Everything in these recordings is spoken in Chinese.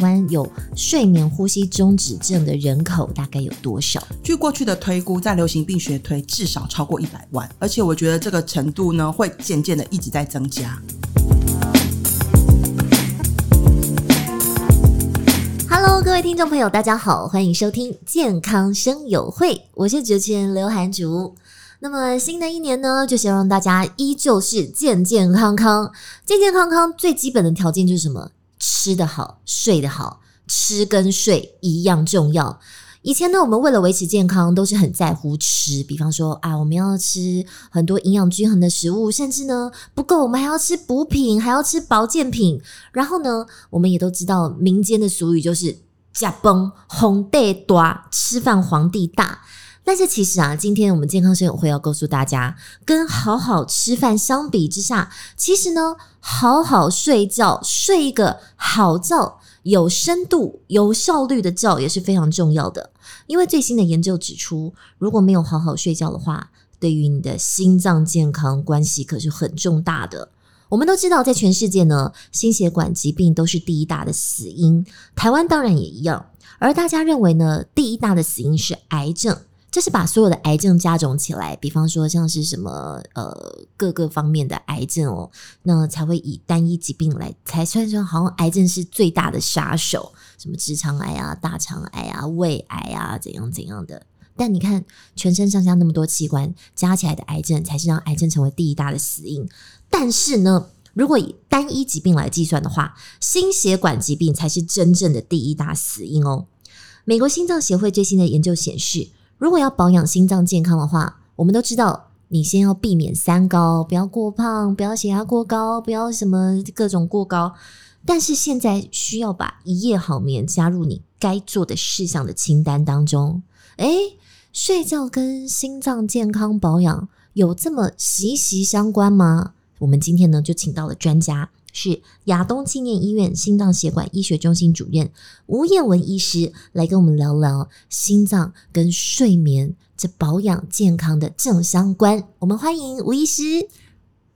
湾有睡眠呼吸中止症的人口大概有多少？据过去的推估，在流行病学推，至少超过一百万，而且我觉得这个程度呢，会渐渐的一直在增加。Hello，各位听众朋友，大家好，欢迎收听健康生友会，我是主持人刘涵竹。那么新的一年呢，就希望大家依旧是健健康康。健健康康最基本的条件就是什么？吃得好，睡得好，吃跟睡一样重要。以前呢，我们为了维持健康，都是很在乎吃，比方说啊，我们要吃很多营养均衡的食物，甚至呢不够，我们还要吃补品，还要吃保健品。然后呢，我们也都知道民间的俗语就是“呷饭皇帝大，吃饭皇帝大”。但是其实啊，今天我们健康生友会要告诉大家，跟好好吃饭相比之下，其实呢，好好睡觉，睡一个好觉，有深度、有效率的觉也是非常重要的。因为最新的研究指出，如果没有好好睡觉的话，对于你的心脏健康关系可是很重大的。我们都知道，在全世界呢，心血管疾病都是第一大的死因，台湾当然也一样。而大家认为呢，第一大的死因是癌症。这是把所有的癌症加总起来，比方说像是什么呃各个方面的癌症哦，那才会以单一疾病来才算说好像癌症是最大的杀手，什么直肠癌啊、大肠癌啊、胃癌啊怎样怎样的。但你看全身上下那么多器官加起来的癌症，才是让癌症成为第一大的死因。但是呢，如果以单一疾病来计算的话，心血管疾病才是真正的第一大死因哦。美国心脏协会最新的研究显示。如果要保养心脏健康的话，我们都知道，你先要避免三高，不要过胖，不要血压过高，不要什么各种过高。但是现在需要把一夜好眠加入你该做的事项的清单当中。诶，睡觉跟心脏健康保养有这么息息相关吗？我们今天呢就请到了专家。是亚东纪念医院心脏血管医学中心主任吴彦文医师来跟我们聊聊心脏跟睡眠这保养健康的正相关。我们欢迎吴医师。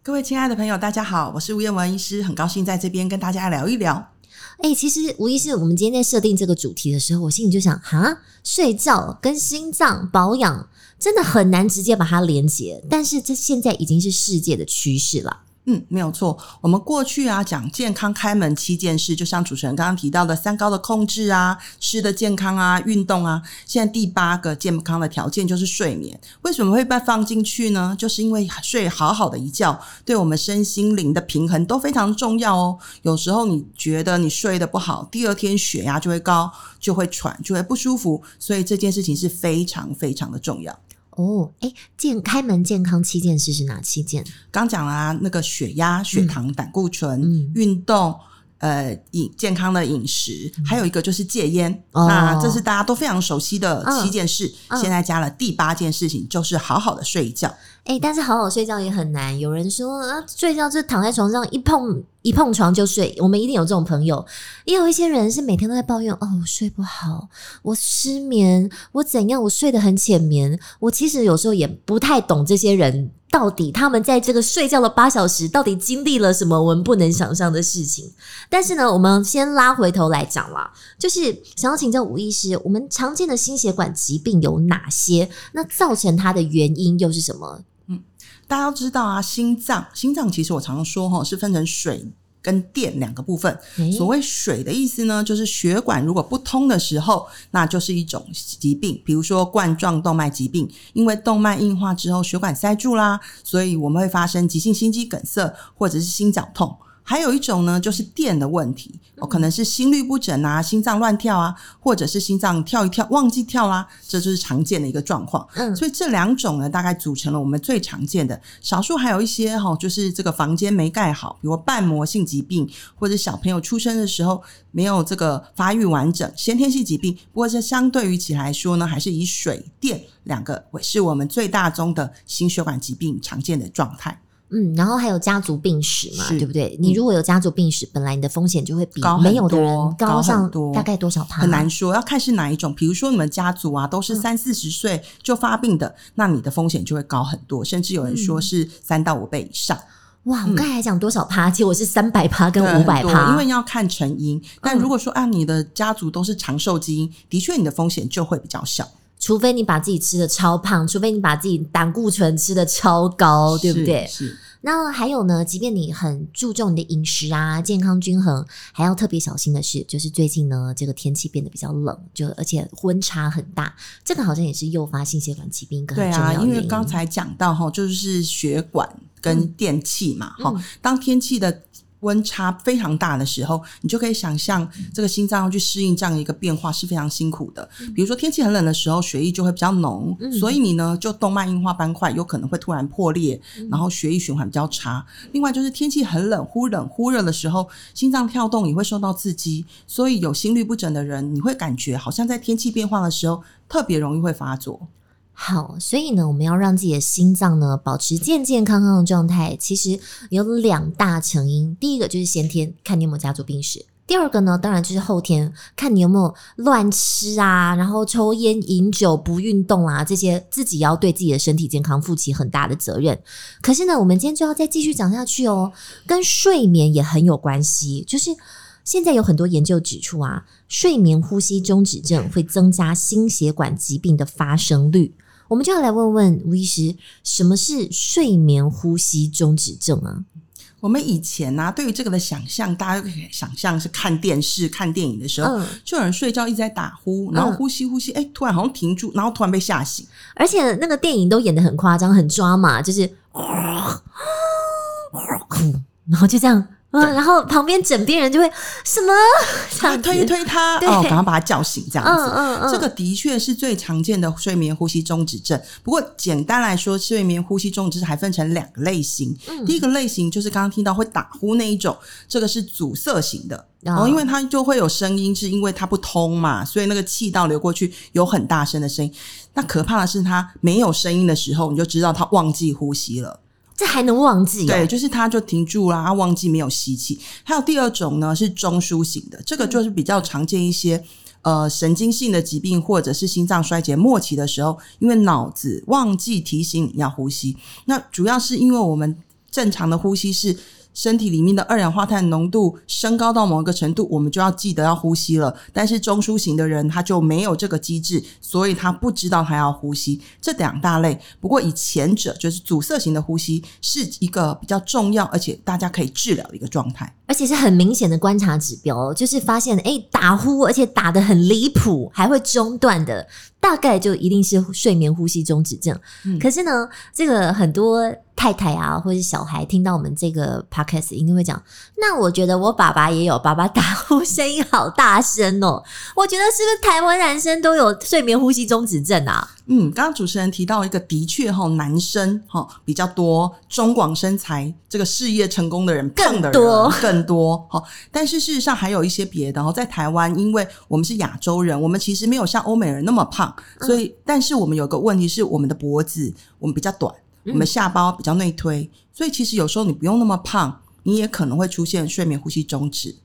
各位亲爱的朋友，大家好，我是吴彦文医师，很高兴在这边跟大家聊一聊。哎，其实吴医师，我们今天在设定这个主题的时候，我心里就想，哈，睡觉跟心脏保养真的很难直接把它连接，但是这现在已经是世界的趋势了。嗯，没有错。我们过去啊讲健康开门七件事，就像主持人刚刚提到的三高的控制啊、吃的健康啊、运动啊。现在第八个健康的条件就是睡眠。为什么会被放进去呢？就是因为睡好好的一觉，对我们身心灵的平衡都非常重要哦。有时候你觉得你睡得不好，第二天血压就会高，就会喘，就会不舒服。所以这件事情是非常非常的重要。哦，哎，健开门健康七件事是哪七件？刚讲了啊，那个血压、血糖、嗯、胆固醇、嗯、运动。呃，饮健康的饮食，嗯，还有一个就是戒烟，哦，那这是大家都非常熟悉的七件事。哦，现在加了第八件事情，就是好好的睡一觉。哎，但是好好睡觉也很难。有人说啊，睡觉就躺在床上一碰一碰床就睡。我们一定有这种朋友。也有一些人是每天都在抱怨，哦，我睡不好，我失眠，我怎样，我睡得很浅眠。我其实有时候也不太懂这些人。到底他们在这个睡觉的八小时，到底经历了什么我们不能想象的事情？但是呢，我们先拉回头来讲啦，就是想要请教吴医师，我们常见的心血管疾病有哪些？那造成它的原因又是什么？嗯，大家都知道啊，心脏，心脏其实我常常说哈，是分成水。跟电两个部分，所谓水的意思呢，就是血管如果不通的时候，那就是一种疾病，比如说冠状动脉疾病，因为动脉硬化之后血管塞住啦，所以我们会发生急性心肌梗塞或者是心绞痛。还有一种呢，就是电的问题，哦，可能是心律不整啊，心脏乱跳啊，或者是心脏跳一跳忘记跳啦，这就是常见的一个状况。嗯，所以这两种呢，大概组成了我们最常见的。少数还有一些哈，就是这个房间没盖好，比如瓣膜性疾病，或者小朋友出生的时候没有这个发育完整，先天性疾病。不过这相对于起来说呢，还是以水电两个为是我们最大宗的心血管疾病常见的状态。嗯，然后还有家族病史嘛，对不对？你如果有家族病史，嗯、本来你的风险就会比没有的人高上多大概多少趴？很难说，要看是哪一种。比如说你们家族啊，都是三四十岁就发病的，嗯、那你的风险就会高很多，甚至有人说是三到五倍以上。哇，我刚才讲多少趴？其实我是三百趴跟五百趴，因为要看成因。但如果说按、啊、你的家族都是长寿基因，的确你的风险就会比较小。除非你把自己吃的超胖，除非你把自己胆固醇吃的超高，对不对？是。那还有呢，即便你很注重你的饮食啊，健康均衡，还要特别小心的是，就是最近呢，这个天气变得比较冷，就而且温差很大，这个好像也是诱发心血管疾病一个很重要的原因。对啊，因为刚才讲到哈，就是血管跟电器嘛，哈、嗯，当天气的。温差非常大的时候，你就可以想象这个心脏要去适应这样一个变化是非常辛苦的。比如说天气很冷的时候，血液就会比较浓，所以你呢就动脉硬化斑块有可能会突然破裂，然后血液循环比较差。另外就是天气很冷，忽冷忽热的时候，心脏跳动也会受到刺激，所以有心律不整的人，你会感觉好像在天气变化的时候特别容易会发作。好，所以呢，我们要让自己的心脏呢保持健健康康的状态，其实有两大成因。第一个就是先天，看你有没有家族病史；第二个呢，当然就是后天，看你有没有乱吃啊，然后抽烟、饮酒、不运动啊，这些自己要对自己的身体健康负起很大的责任。可是呢，我们今天就要再继续讲下去哦，跟睡眠也很有关系。就是现在有很多研究指出啊，睡眠呼吸中止症会增加心血管疾病的发生率。我们就要来问问吴医师，什么是睡眠呼吸中止症啊？我们以前呢、啊，对于这个的想象，大家就可以想象是看电视、看电影的时候，嗯、就有人睡觉一直在打呼，然后呼吸呼吸，哎、嗯，突然好像停住，然后突然被吓醒，而且那个电影都演得很夸张、很抓马，就是，然后就这样。嗯，然后旁边枕边人就会什么？想推一推他，哦，赶快把他叫醒，这样子。嗯嗯嗯，这个的确是最常见的睡眠呼吸中止症。不过简单来说，睡眠呼吸中止还分成两个类型。嗯，第一个类型就是刚刚听到会打呼那一种，这个是阻塞型的。哦，因为它就会有声音，是因为它不通嘛，所以那个气道流过去有很大声的声音。那可怕的是，它没有声音的时候，你就知道它忘记呼吸了。这还能忘记？对，就是它就停住了，它忘记没有吸气。还有第二种呢，是中枢型的，这个就是比较常见一些，呃，神经性的疾病或者是心脏衰竭末期的时候，因为脑子忘记提醒你要呼吸。那主要是因为我们正常的呼吸是。身体里面的二氧化碳浓度升高到某一个程度，我们就要记得要呼吸了。但是中枢型的人他就没有这个机制，所以他不知道他要呼吸。这两大类，不过以前者就是阻塞型的呼吸是一个比较重要，而且大家可以治疗的一个状态，而且是很明显的观察指标，就是发现诶打呼，而且打得很离谱，还会中断的。大概就一定是睡眠呼吸中止症。嗯，可是呢，这个很多太太啊，或者是小孩听到我们这个 podcast 一定会讲，那我觉得我爸爸也有，爸爸打呼声音好大声哦。我觉得是不是台湾男生都有睡眠呼吸中止症啊？嗯，刚刚主持人提到一个，的确哈，男生哈比较多，中广身材，这个事业成功的人，胖的人更多，更多哈。但是事实上还有一些别的哈，在台湾，因为我们是亚洲人，我们其实没有像欧美人那么胖，所以，但是我们有个问题是，我们的脖子我们比较短，我们下巴比较内推，所以其实有时候你不用那么胖，你也可能会出现睡眠呼吸中止。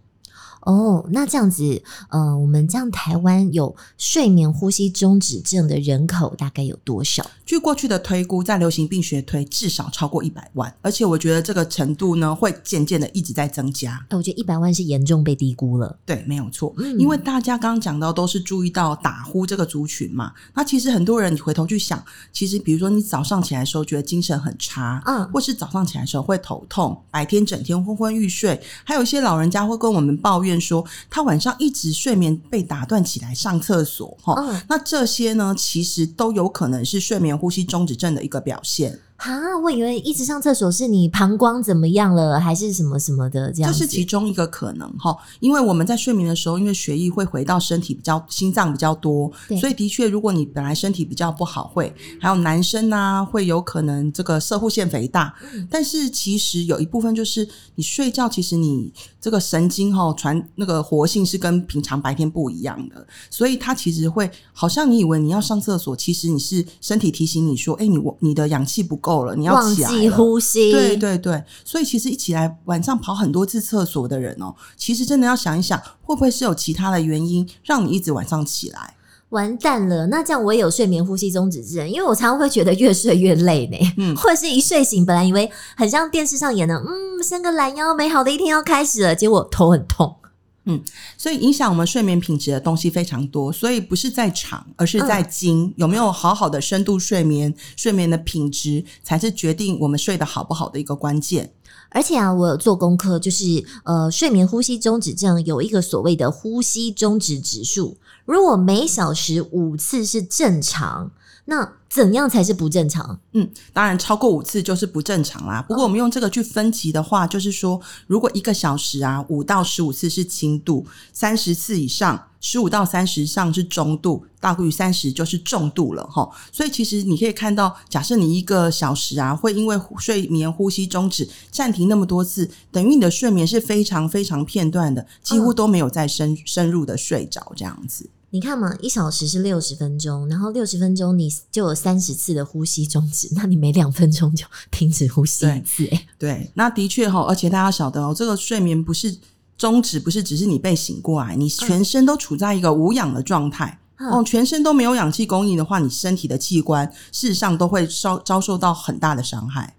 哦，那这样子，呃，我们这样台湾有睡眠呼吸中止症的人口大概有多少？据过去的推估，在流行病学推至少超过一百万，而且我觉得这个程度呢，会渐渐的一直在增加。我觉得一百万是严重被低估了。对，没有错，嗯，因为大家刚刚讲到都是注意到打呼这个族群嘛，那其实很多人你回头去想，其实比如说你早上起来的时候觉得精神很差，嗯，或是早上起来的时候会头痛，白天整天昏昏欲睡，还有一些老人家会跟我们抱怨。说他晚上一直睡眠被打断起来上厕所，哈、嗯，那这些呢，其实都有可能是睡眠呼吸中止症的一个表现。啊，我以为一直上厕所是你膀胱怎么样了，还是什么什么的这样？这是其中一个可能哈，因为我们在睡眠的时候，因为血液会回到身体比较，心脏比较多，所以的确，如果你本来身体比较不好，会还有男生啊，会有可能这个射护腺肥大。嗯、但是其实有一部分就是你睡觉，其实你这个神经哈传那个活性是跟平常白天不一样的，所以它其实会好像你以为你要上厕所，其实你是身体提醒你说，哎、欸，你我你的氧气不够。够了，你要起来了，忘记呼吸。对对对，所以其实一起来晚上跑很多次厕所的人哦，其实真的要想一想，会不会是有其他的原因让你一直晚上起来？完蛋了，那这样我也有睡眠呼吸中止症，因为我常常会觉得越睡越累呢。嗯，或者是一睡醒，本来以为很像电视上演的，嗯，伸个懒腰，美好的一天要开始了，结果头很痛。嗯，所以影响我们睡眠品质的东西非常多，所以不是在长，而是在精。嗯、有没有好好的深度睡眠，睡眠的品质才是决定我们睡得好不好的一个关键。而且啊，我有做功课，就是呃，睡眠呼吸中止症有一个所谓的呼吸中止指数，如果每小时五次是正常，那怎样才是不正常？嗯，当然超过五次就是不正常啦。不过我们用这个去分级的话，就是说，如果一个小时啊五到十五次是轻度，三十次以上，十五到三十上是中度，大过于三十就是重度了哈。所以其实你可以看到，假设你一个小时啊会因为睡眠呼吸终止暂停那么多次，等于你的睡眠是非常非常片段的，几乎都没有再深深入的睡着这样子。你看嘛，一小时是六十分钟，然后六十分钟你就有三十次的呼吸终止，那你每两分钟就停止呼吸一次。欸，对，那的确哈，而且大家晓得哦，这个睡眠不是终止，不是只是你被醒过来，你全身都处在一个无氧的状态。嗯、哦，全身都没有氧气供应的话，你身体的器官事实上都会遭遭受到很大的伤害。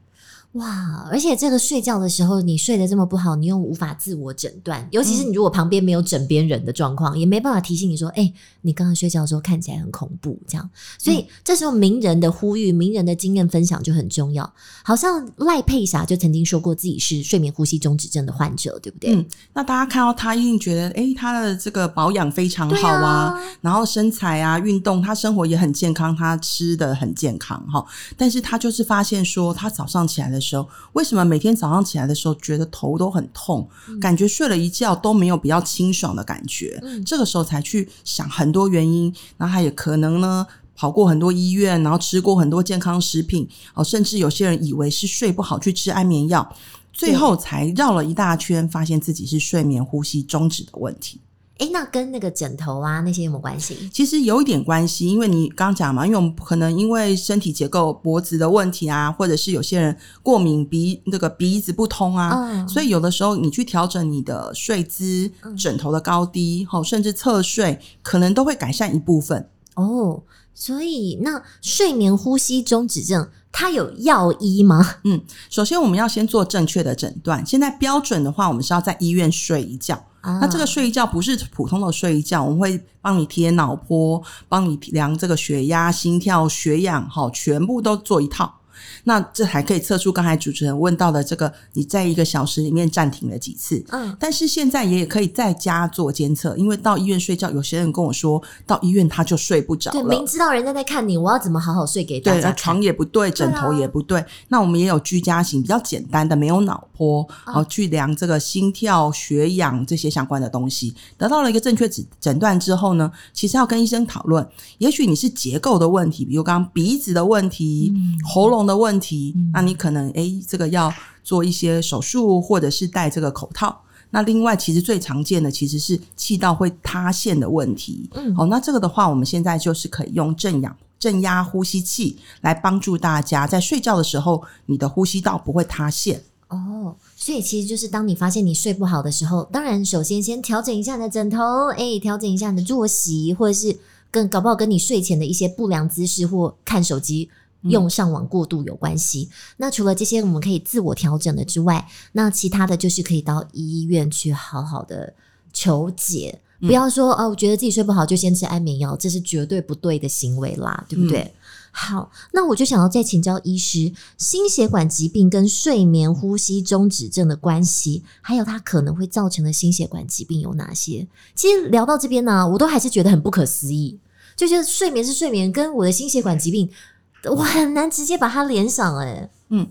哇！而且这个睡觉的时候，你睡得这么不好，你又无法自我诊断，尤其是你如果旁边没有枕边人的状况，嗯、也没办法提醒你说：“哎、欸，你刚刚睡觉的时候看起来很恐怖。”这样，所以、嗯、这时候名人的呼吁、名人的经验分享就很重要。好像赖佩霞就曾经说过自己是睡眠呼吸中止症的患者，对不对？嗯，那大家看到他一定觉得，哎、欸，他的这个保养非常好啊，啊然后身材啊、运动，他生活也很健康，他吃的很健康哈。但是他就是发现说，他早上起来的时候，为什么？每天早上起来的时候，觉得头都很痛，嗯、感觉睡了一觉都没有比较清爽的感觉。嗯、这个时候才去想很多原因，那他也可能呢跑过很多医院，然后吃过很多健康食品哦，甚至有些人以为是睡不好去吃安眠药，最后才绕了一大圈，发现自己是睡眠呼吸终止的问题。诶，那跟那个枕头啊那些有没有关系？其实有一点关系，因为你刚讲嘛，因为我们可能因为身体结构、脖子的问题啊，或者是有些人过敏鼻那个鼻子不通啊，嗯、所以有的时候你去调整你的睡姿、枕头的高低，嗯、甚至侧睡，可能都会改善一部分哦。所以那睡眠呼吸中止症它有药医吗？嗯，首先我们要先做正确的诊断。现在标准的话，我们是要在医院睡一觉。那这个睡一觉不是普通的睡一觉，我们会帮你贴脑波，帮你量这个血压、心跳、血氧，哈，全部都做一套。那这还可以测出刚才主持人问到的这个，你在一个小时里面暂停了几次？嗯，但是现在也可以在家做监测，因为到医院睡觉，有些人跟我说到医院他就睡不着了。对，明知道人家在看你，我要怎么好好睡给大家？对，床也不对，枕头也不对。那我们也有居家型比较简单的，没有脑波，然后去量这个心跳、血氧这些相关的东西，得到了一个正确诊诊断之后呢，其实要跟医生讨论，也许你是结构的问题，比如刚刚鼻子的问题、嗯、喉咙的问题。题，那你可能诶，这个要做一些手术，或者是戴这个口套。那另外，其实最常见的其实是气道会塌陷的问题。嗯，好，那这个的话，我们现在就是可以用正氧正压呼吸器来帮助大家在睡觉的时候，你的呼吸道不会塌陷。哦，所以其实就是当你发现你睡不好的时候，当然首先先调整一下你的枕头，诶，调整一下你的作息，或者是跟搞不好跟你睡前的一些不良姿势或看手机。用上网过度有关系。嗯、那除了这些我们可以自我调整的之外，那其他的就是可以到医院去好好的求解。嗯、不要说哦，我觉得自己睡不好就先吃安眠药，这是绝对不对的行为啦，对不对？嗯、好，那我就想要再请教医师，心血管疾病跟睡眠呼吸中止症的关系，还有它可能会造成的心血管疾病有哪些？其实聊到这边呢，我都还是觉得很不可思议，就觉得睡眠是睡眠，跟我的心血管疾病。我很难直接把它联上哎、欸，嗯，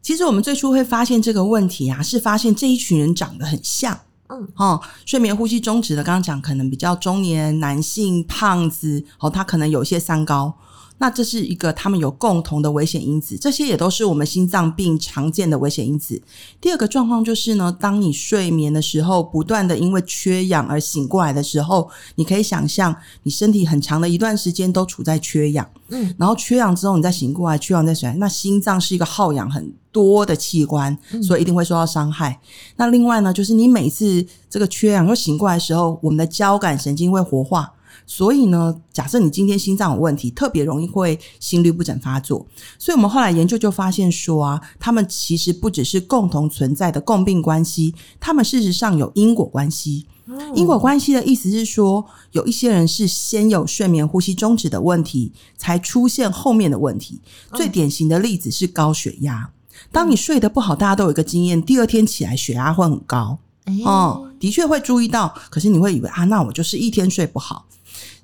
其实我们最初会发现这个问题啊，是发现这一群人长得很像，嗯，哦，睡眠呼吸中止的，刚刚讲可能比较中年男性胖子，哦，他可能有一些三高。那这是一个他们有共同的危险因子，这些也都是我们心脏病常见的危险因子。第二个状况就是呢，当你睡眠的时候，不断的因为缺氧而醒过来的时候，你可以想象你身体很长的一段时间都处在缺氧，嗯，然后缺氧之后你再醒过来，缺氧再醒来，那心脏是一个耗氧很多的器官，所以一定会受到伤害。嗯、那另外呢，就是你每次这个缺氧又醒过来的时候，我们的交感神经会活化。所以呢，假设你今天心脏有问题，特别容易会心律不整发作。所以我们后来研究就发现说啊，他们其实不只是共同存在的共病关系，他们事实上有因果关系。因果关系的意思是说，有一些人是先有睡眠呼吸终止的问题，才出现后面的问题。最典型的例子是高血压。当你睡得不好，大家都有一个经验，第二天起来血压会很高。哦，的确会注意到，可是你会以为啊，那我就是一天睡不好。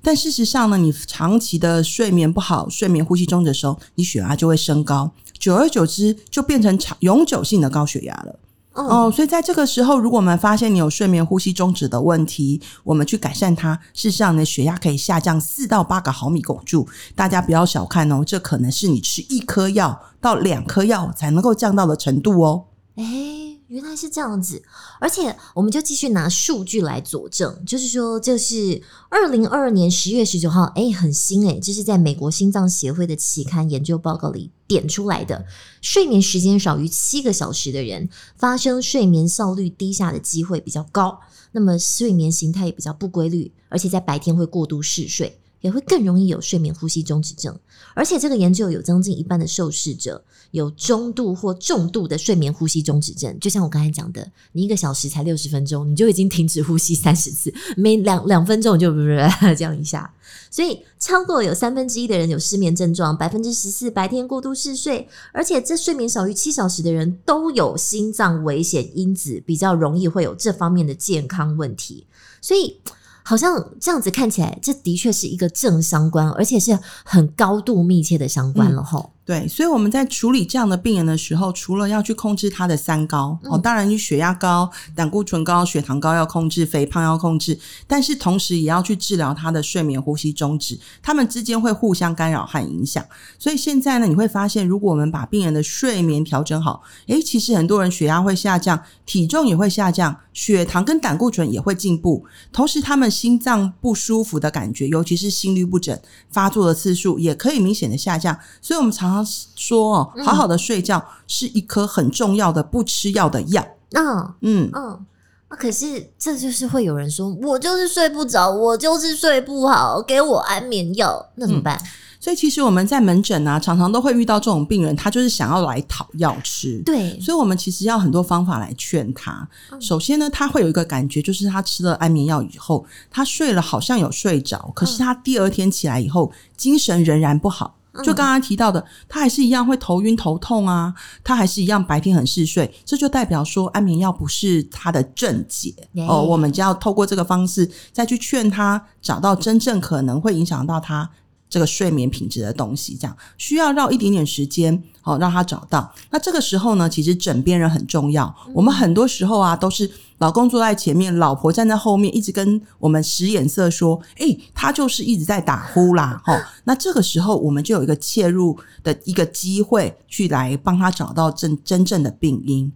但事实上呢，你长期的睡眠不好，睡眠呼吸中止的时候，你血压就会升高，久而久之就变成长永久性的高血压了。哦，所以在这个时候，如果我们发现你有睡眠呼吸中止的问题，我们去改善它，事实上呢，血压可以下降四到八个毫米汞柱。大家不要小看哦，这可能是你吃一颗药到两颗药才能够降到的程度哦。诶原来是这样子，而且我们就继续拿数据来佐证，就是说这是二零二二年十月十九号，哎，很新哎，这是在美国心脏协会的期刊研究报告里点出来的。睡眠时间少于七个小时的人，发生睡眠效率低下的机会比较高，那么睡眠形态也比较不规律，而且在白天会过度嗜睡。也会更容易有睡眠呼吸中止症，而且这个研究有将近一半的受试者有中度或重度的睡眠呼吸中止症。就像我刚才讲的，你一个小时才六十分钟，你就已经停止呼吸三十次，每两两分钟就 这样一下。所以超过有三分之一的人有失眠症状，百分之十四白天过度嗜睡，而且这睡眠少于七小时的人都有心脏危险因子，比较容易会有这方面的健康问题。所以。好像这样子看起来，这的确是一个正相关，而且是很高度密切的相关了吼。对，所以我们在处理这样的病人的时候，除了要去控制他的三高，哦，当然你血压高、胆固醇高、血糖高要控制，肥胖要控制，但是同时也要去治疗他的睡眠呼吸中止，他们之间会互相干扰和影响。所以现在呢，你会发现，如果我们把病人的睡眠调整好，诶，其实很多人血压会下降，体重也会下降，血糖跟胆固醇也会进步，同时他们心脏不舒服的感觉，尤其是心律不整发作的次数，也可以明显的下降。所以我们常常说哦，好好的睡觉是一颗很重要的不吃药的药。嗯嗯嗯，那可是这就是会有人说，我就是睡不着，我就是睡不好，给我安眠药，那怎么办？嗯所以其实我们在门诊啊，常常都会遇到这种病人，他就是想要来讨药吃。对，所以我们其实要很多方法来劝他。首先呢，他会有一个感觉，就是他吃了安眠药以后，他睡了好像有睡着，可是他第二天起来以后，精神仍然不好。就刚刚提到的，他还是一样会头晕头痛啊，他还是一样白天很嗜睡，这就代表说安眠药不是他的症结哦。我们就要透过这个方式再去劝他，找到真正可能会影响到他。这个睡眠品质的东西，这样需要绕一点点时间，好让他找到。那这个时候呢，其实枕边人很重要。我们很多时候啊，都是老公坐在前面，老婆站在后面，一直跟我们使眼色说：“诶，他就是一直在打呼啦。” 哈，那这个时候我们就有一个切入的一个机会，去来帮他找到真真正的病因。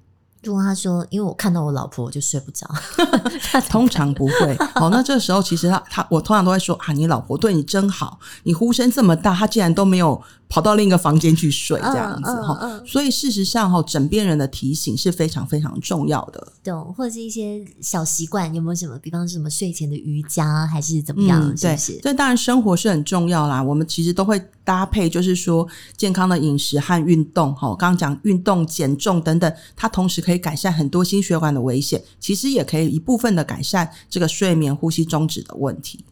他说，因为我看到我老婆，我就睡不着。通常不会。好，那这时候其实他他我通常都会说啊，你老婆对你真好，你呼声这么大，他竟然都没有。跑到另一个房间去睡，这样子哈，嗯嗯嗯、所以事实上哈，枕边人的提醒是非常非常重要的。懂，或者是一些小习惯，有没有什么？比方说什么睡前的瑜伽，还是怎么样？嗯、是不是？这当然生活是很重要啦。我们其实都会搭配，就是说健康的饮食和运动。哈，刚刚讲运动、减重等等，它同时可以改善很多心血管的危险，其实也可以一部分的改善这个睡眠呼吸中止的问题。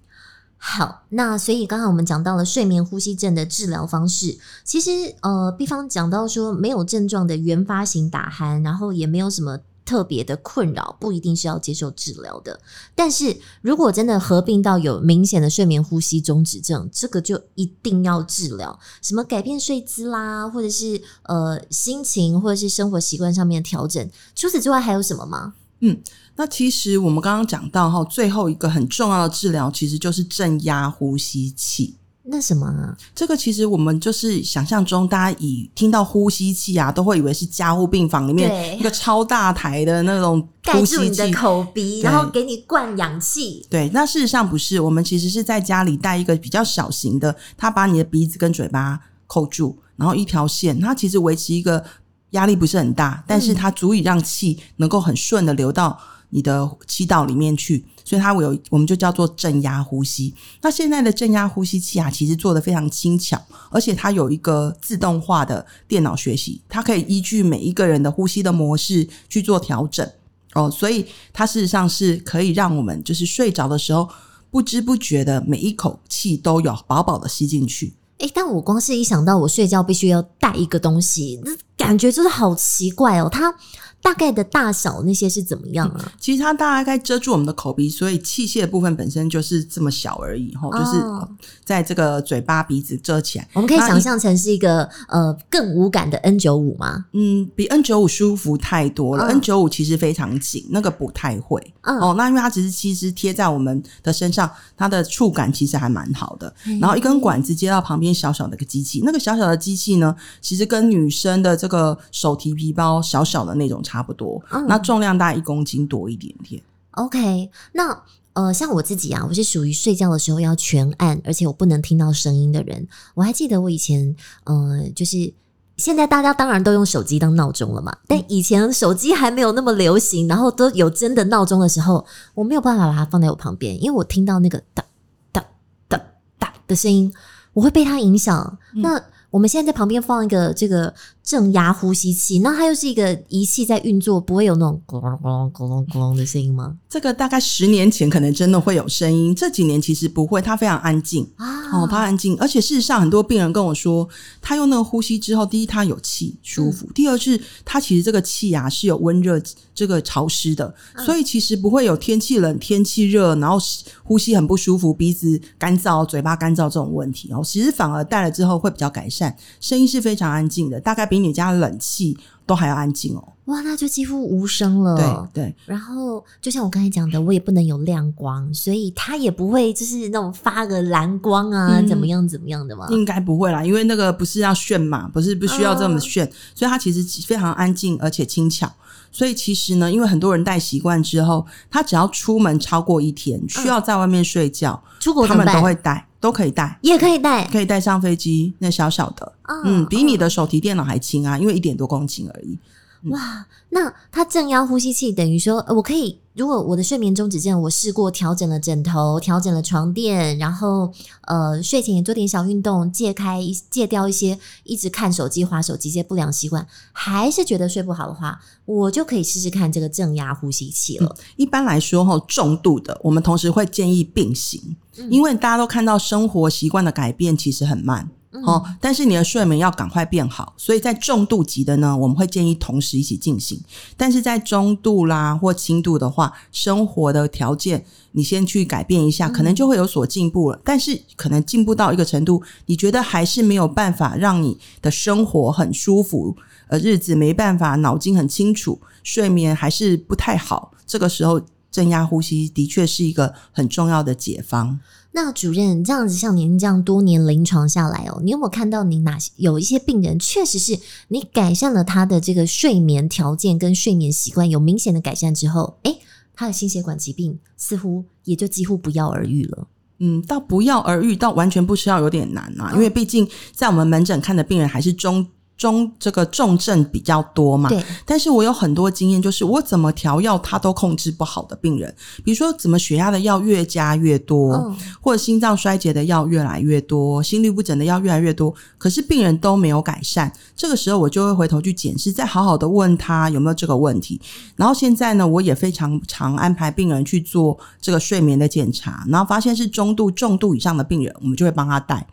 好，那所以刚刚我们讲到了睡眠呼吸症的治疗方式，其实呃，比方讲到说没有症状的原发型打鼾，然后也没有什么特别的困扰，不一定是要接受治疗的。但是如果真的合并到有明显的睡眠呼吸中止症，这个就一定要治疗，什么改变睡姿啦，或者是呃心情或者是生活习惯上面调整。除此之外还有什么吗？嗯。那其实我们刚刚讲到哈，最后一个很重要的治疗其实就是正压呼吸器。那什么啊？这个其实我们就是想象中，大家以听到呼吸器啊，都会以为是加护病房里面一个超大台的那种呼吸器，盖住你的口鼻，然后给你灌氧气。对，那事实上不是，我们其实是在家里带一个比较小型的，它把你的鼻子跟嘴巴扣住，然后一条线，它其实维持一个压力不是很大，但是它足以让气能够很顺的流到。你的气道里面去，所以它有我们就叫做正压呼吸。那现在的正压呼吸器啊，其实做得非常轻巧，而且它有一个自动化的电脑学习，它可以依据每一个人的呼吸的模式去做调整哦，所以它事实上是可以让我们就是睡着的时候不知不觉的每一口气都有饱饱的吸进去。诶，但我光是一想到我睡觉必须要带一个东西，那感觉就是好奇怪哦，它。大概的大小那些是怎么样啊？其实它大概遮住我们的口鼻，所以器械的部分本身就是这么小而已，吼、哦，就是在这个嘴巴鼻子遮起来。我们可以想象成是一个呃更无感的 N 九五吗？嗯，比 N 九五舒服太多了。哦、N 九五其实非常紧，那个不太会。嗯、哦，那因为它只是其实贴在我们的身上，它的触感其实还蛮好的。然后一根管子接到旁边小小的一个机器，那个小小的机器呢，其实跟女生的这个手提皮包小小的那种差不多，嗯、那重量大概一公斤多一点点。OK，那呃，像我自己啊，我是属于睡觉的时候要全按，而且我不能听到声音的人。我还记得我以前，呃，就是现在大家当然都用手机当闹钟了嘛，但以前手机还没有那么流行，然后都有真的闹钟的时候，我没有办法把它放在我旁边，因为我听到那个哒哒哒哒的声音，我会被它影响。嗯、那我们现在在旁边放一个这个正压呼吸器，那它又是一个仪器在运作，不会有那种咕隆咕隆咕隆咕隆的声音吗？这个大概十年前可能真的会有声音，这几年其实不会，它非常安静。啊，哦，它安静，而且事实上很多病人跟我说，他用那个呼吸之后，第一他有气舒服，嗯、第二是它其实这个气啊是有温热这个潮湿的，嗯、所以其实不会有天气冷、天气热，然后呼吸很不舒服、鼻子干燥、嘴巴干燥这种问题哦，其实反而戴了之后会比较改善，声音是非常安静的，大概比你家冷气都还要安静哦。哇，那就几乎无声了。对对，然后就像我刚才讲的，我也不能有亮光，所以它也不会就是那种发个蓝光啊，嗯、怎么样怎么样的嘛？应该不会啦，因为那个不是要炫嘛，不是不需要这么炫，哦、所以它其实非常安静而且轻巧。所以其实呢，因为很多人戴习惯之后，他只要出门超过一天，需要在外面睡觉，嗯、出国他们都会戴，都可以带，也可以带，可以带上飞机，那小小的，哦、嗯，比你的手提电脑还轻啊，因为一点多公斤而已。哇，那它正压呼吸器等于说，我可以，如果我的睡眠中止症，我试过调整了枕头，调整了床垫，然后呃睡前也做点小运动，戒开戒掉一些一直看手机、划手机这些不良习惯，还是觉得睡不好的话，我就可以试试看这个正压呼吸器了。嗯，一般来说，哈，重度的我们同时会建议并行，因为大家都看到生活习惯的改变其实很慢。哦，但是你的睡眠要赶快变好，所以在重度级的呢，我们会建议同时一起进行。但是在中度啦或轻度的话，生活的条件你先去改变一下，可能就会有所进步了。但是可能进步到一个程度，你觉得还是没有办法让你的生活很舒服，呃，日子没办法，脑筋很清楚，睡眠还是不太好。这个时候，正压呼吸的确是一个很重要的解方。那主任这样子，像您这样多年临床下来哦，你有没有看到你哪些有一些病人确实是你改善了他的这个睡眠条件跟睡眠习惯有明显的改善之后，诶，他的心血管疾病似乎也就几乎不药而愈了。嗯，到不药而愈到完全不吃药有点难啊，因为毕竟在我们门诊看的病人还是中。中这个重症比较多嘛，对。但是我有很多经验，就是我怎么调药，他都控制不好的病人，比如说怎么血压的药越加越多，哦、或者心脏衰竭的药越来越多，心律不整的药越来越多，可是病人都没有改善。这个时候我就会回头去检视，再好好的问他有没有这个问题。然后现在呢，我也非常常安排病人去做这个睡眠的检查，然后发现是中度、重度以上的病人，我们就会帮他带。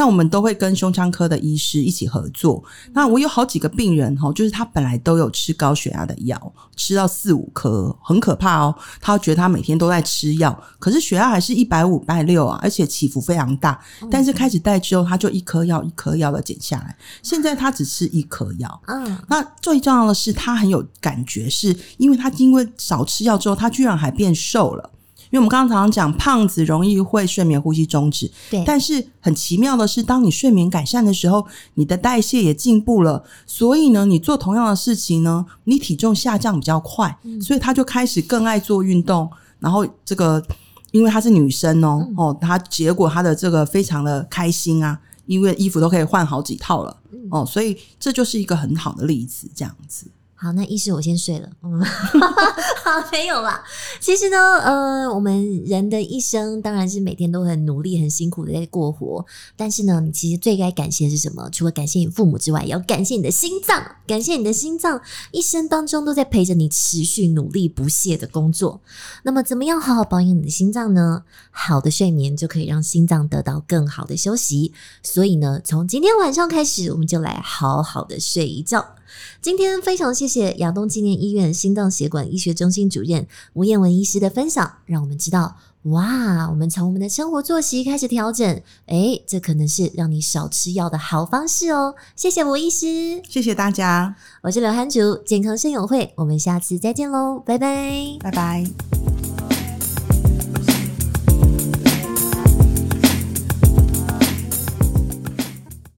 那我们都会跟胸腔科的医师一起合作。那我有好几个病人哈，就是他本来都有吃高血压的药，吃到四五颗，很可怕哦。他觉得他每天都在吃药，可是血压还是一百五、一百六啊，而且起伏非常大。但是开始带之后，他就一颗药一颗药的减下来。现在他只吃一颗药。嗯，那最重要的是，他很有感觉，是因为他因为少吃药之后，他居然还变瘦了。因为我们刚刚常常讲，胖子容易会睡眠呼吸中止。对，但是很奇妙的是，当你睡眠改善的时候，你的代谢也进步了。所以呢，你做同样的事情呢，你体重下降比较快。嗯，所以他就开始更爱做运动。然后这个，因为她是女生哦，嗯，哦，她结果她的这个非常的开心啊，因为衣服都可以换好几套了。哦，所以这就是一个很好的例子，这样子。好，那医师我先睡了。嗯，好，没有啦。其实呢，呃，我们人的一生当然是每天都很努力、很辛苦的在过活。但是呢，你其实最该感谢的是什么？除了感谢你父母之外，也要感谢你的心脏，感谢你的心脏，一生当中都在陪着你持续努力不懈的工作。那么，怎么样好好保养你的心脏呢？好的睡眠就可以让心脏得到更好的休息。所以呢，从今天晚上开始，我们就来好好的睡一觉。今天非常谢谢亚东纪念医院心脏血管医学中心主任吴彦文医师的分享，让我们知道，哇，我们从我们的生活作息开始调整，诶，这可能是让你少吃药的好方式哦。谢谢吴医师，谢谢大家，我是刘涵竹，健康生友会，我们下次再见喽，拜拜，拜拜。